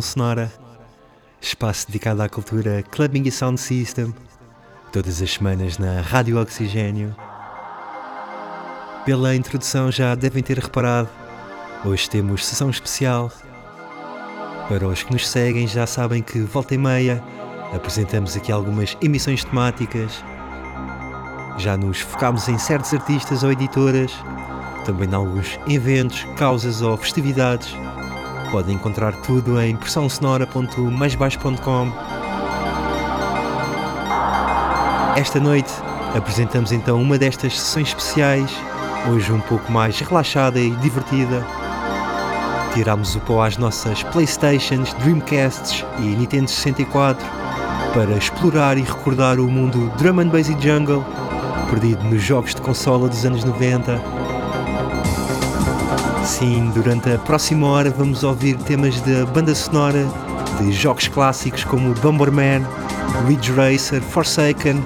Sonora, espaço dedicado à cultura Clubbing e Sound System, todas as semanas na Rádio Oxigênio. Pela introdução já devem ter reparado, hoje temos sessão especial. Para os que nos seguem já sabem que volta e meia apresentamos aqui algumas emissões temáticas. Já nos focámos em certos artistas ou editoras, também em alguns eventos, causas ou festividades Podem encontrar tudo em pressãosonora.maisbaixo.com. Esta noite apresentamos então uma destas sessões especiais, hoje um pouco mais relaxada e divertida. Tirámos o pó às nossas Playstations, Dreamcasts e Nintendo 64 para explorar e recordar o mundo Drum and Bass e Jungle, perdido nos jogos de consola dos anos 90 Sim, durante a próxima hora vamos ouvir temas da banda sonora de jogos clássicos como Bomberman, Ridge Racer, Forsaken,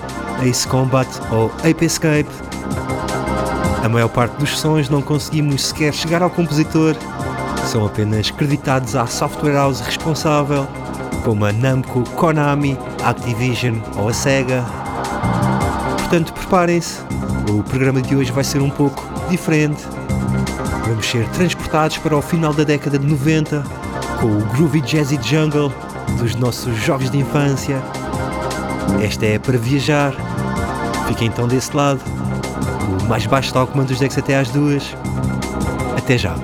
Ace Combat ou Ape Escape. A maior parte dos sons não conseguimos sequer chegar ao compositor, são apenas creditados à software house responsável, como a Namco, Konami, Activision ou a Sega. Portanto, preparem-se, o programa de hoje vai ser um pouco diferente Vamos ser transportados para o final da década de 90 com o groovy jazzy jungle dos nossos jogos de infância. Esta é para viajar. Fiquem então desse lado. O mais baixo está ao comando dos decks até às duas. Até já.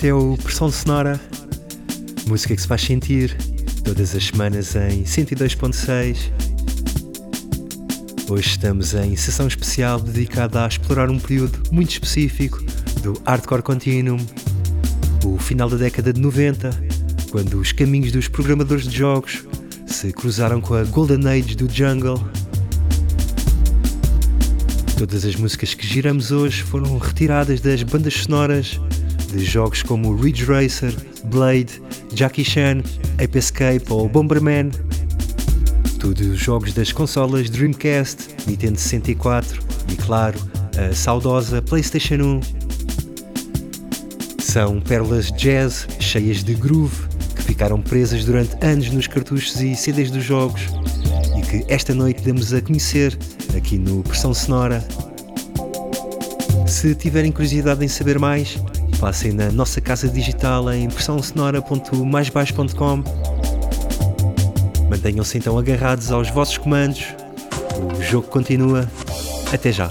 Este é o Pressão Sonora, música que se faz sentir todas as semanas em 102.6. Hoje estamos em sessão especial dedicada a explorar um período muito específico do Hardcore Continuum, o final da década de 90, quando os caminhos dos programadores de jogos se cruzaram com a Golden Age do Jungle. Todas as músicas que giramos hoje foram retiradas das bandas sonoras de jogos como Ridge Racer, Blade, Jackie Chan, Ape Escape ou Bomberman. Tudo jogos das consolas Dreamcast, Nintendo 64 e, claro, a saudosa PlayStation 1. São pérolas jazz cheias de groove que ficaram presas durante anos nos cartuchos e CDs dos jogos e que esta noite damos a conhecer aqui no Pressão Sonora. Se tiverem curiosidade em saber mais, passem na nossa casa digital em pressãosonora.maisbaixo.com. Mantenham-se então agarrados aos vossos comandos. O jogo continua. Até já!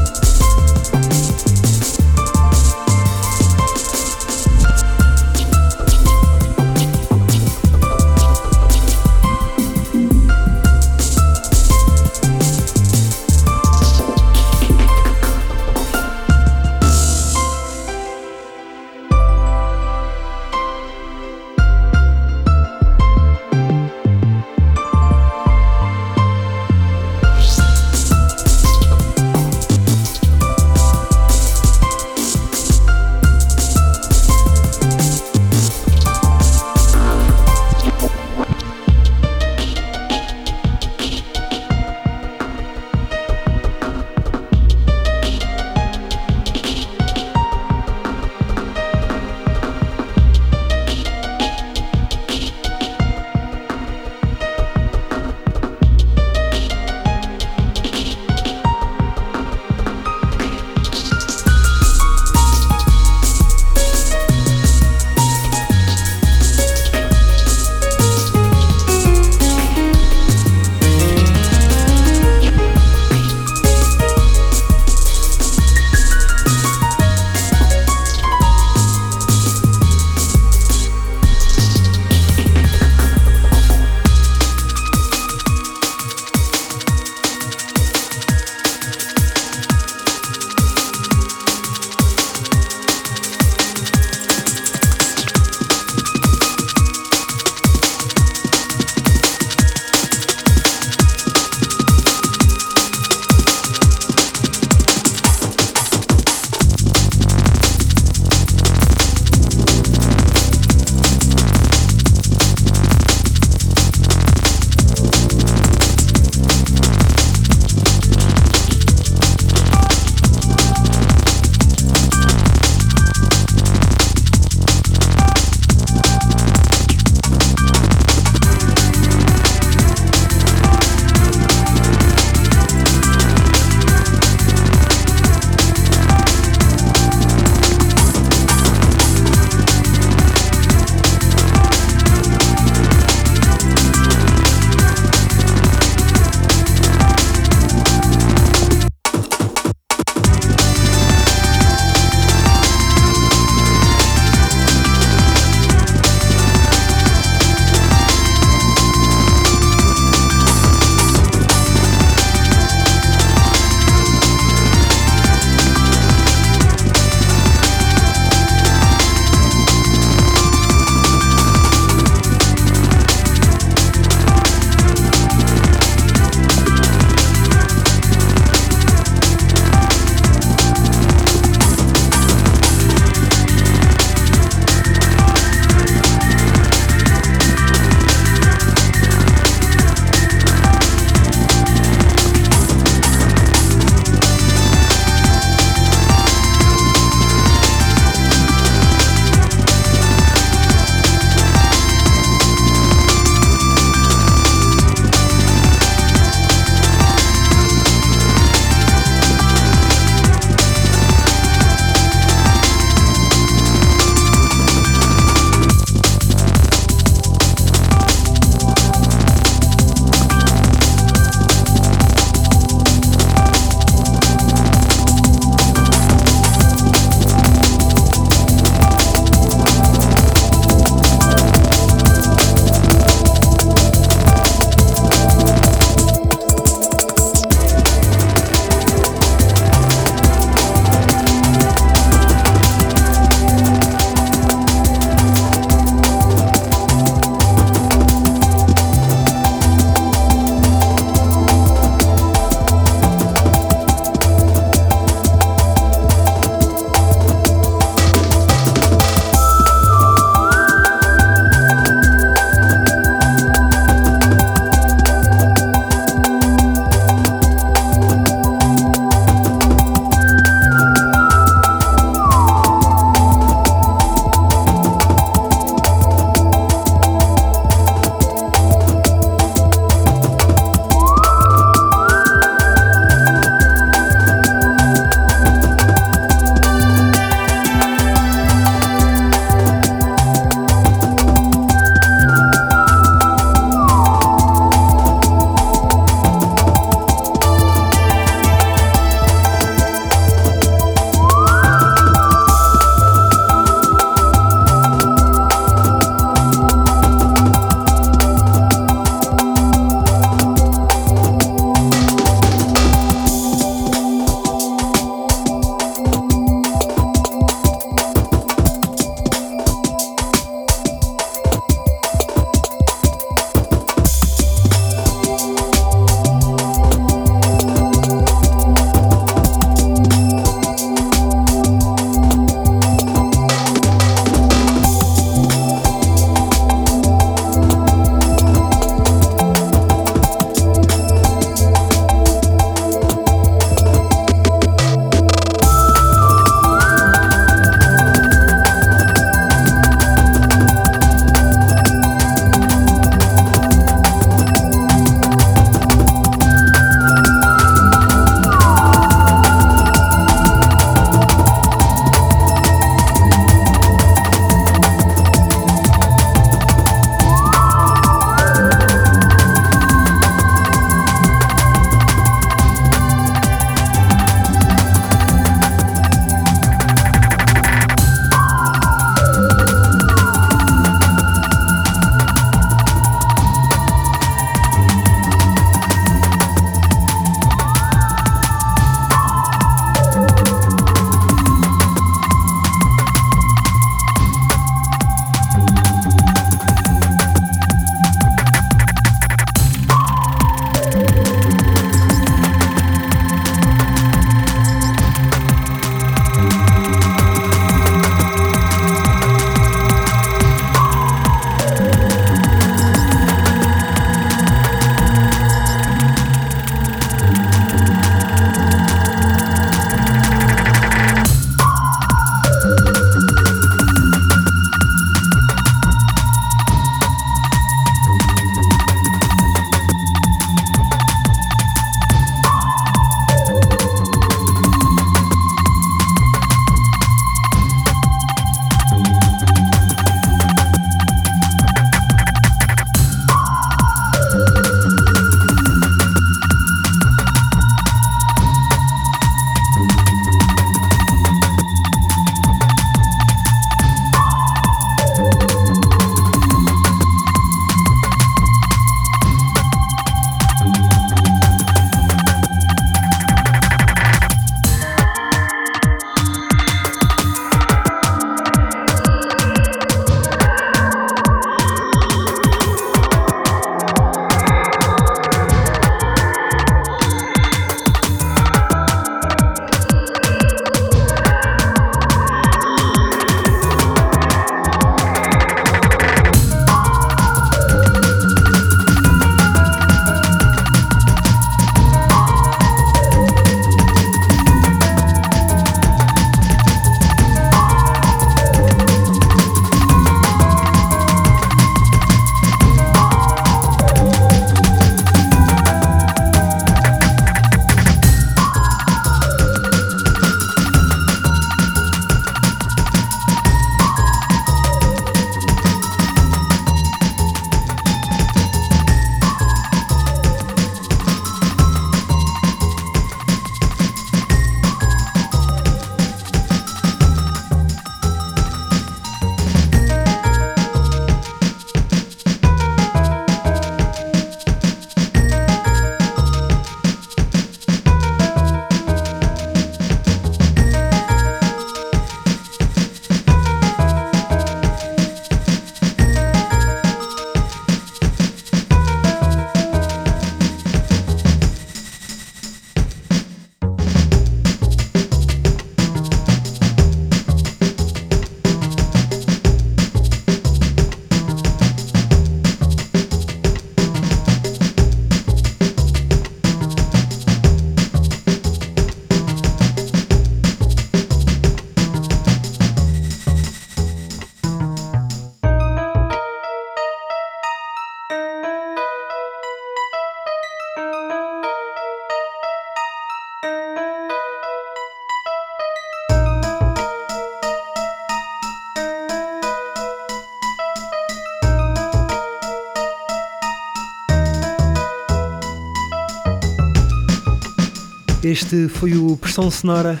Este foi o Pressão Sonora.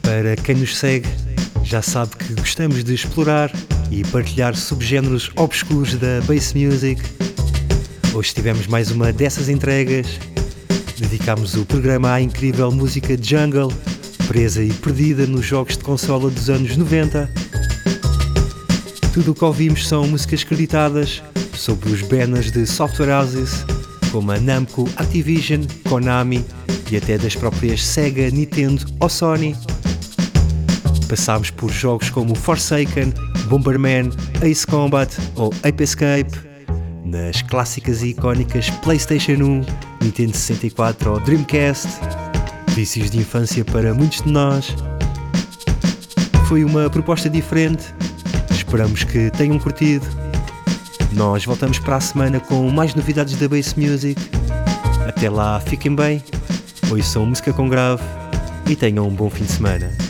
Para quem nos segue, já sabe que gostamos de explorar e partilhar subgéneros obscuros da bass music. Hoje tivemos mais uma dessas entregas. Dedicámos o programa à incrível música jungle, presa e perdida nos jogos de consola dos anos 90. Tudo o que ouvimos são músicas creditadas sobre os banners de software houses como a Namco, Activision, Konami e até das próprias Sega, Nintendo ou Sony. Passámos por jogos como Forsaken, Bomberman, Ace Combat ou Ape Escape, nas clássicas e icónicas PlayStation 1, Nintendo 64 ou Dreamcast, vícios de infância para muitos de nós. Foi uma proposta diferente, esperamos que tenham curtido. Nós voltamos para a semana com mais novidades da Bass Music. Até lá, fiquem bem, ouçam música com grave e tenham um bom fim de semana.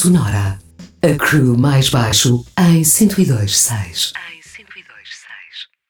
Sonora. A crew mais baixo em 102.6.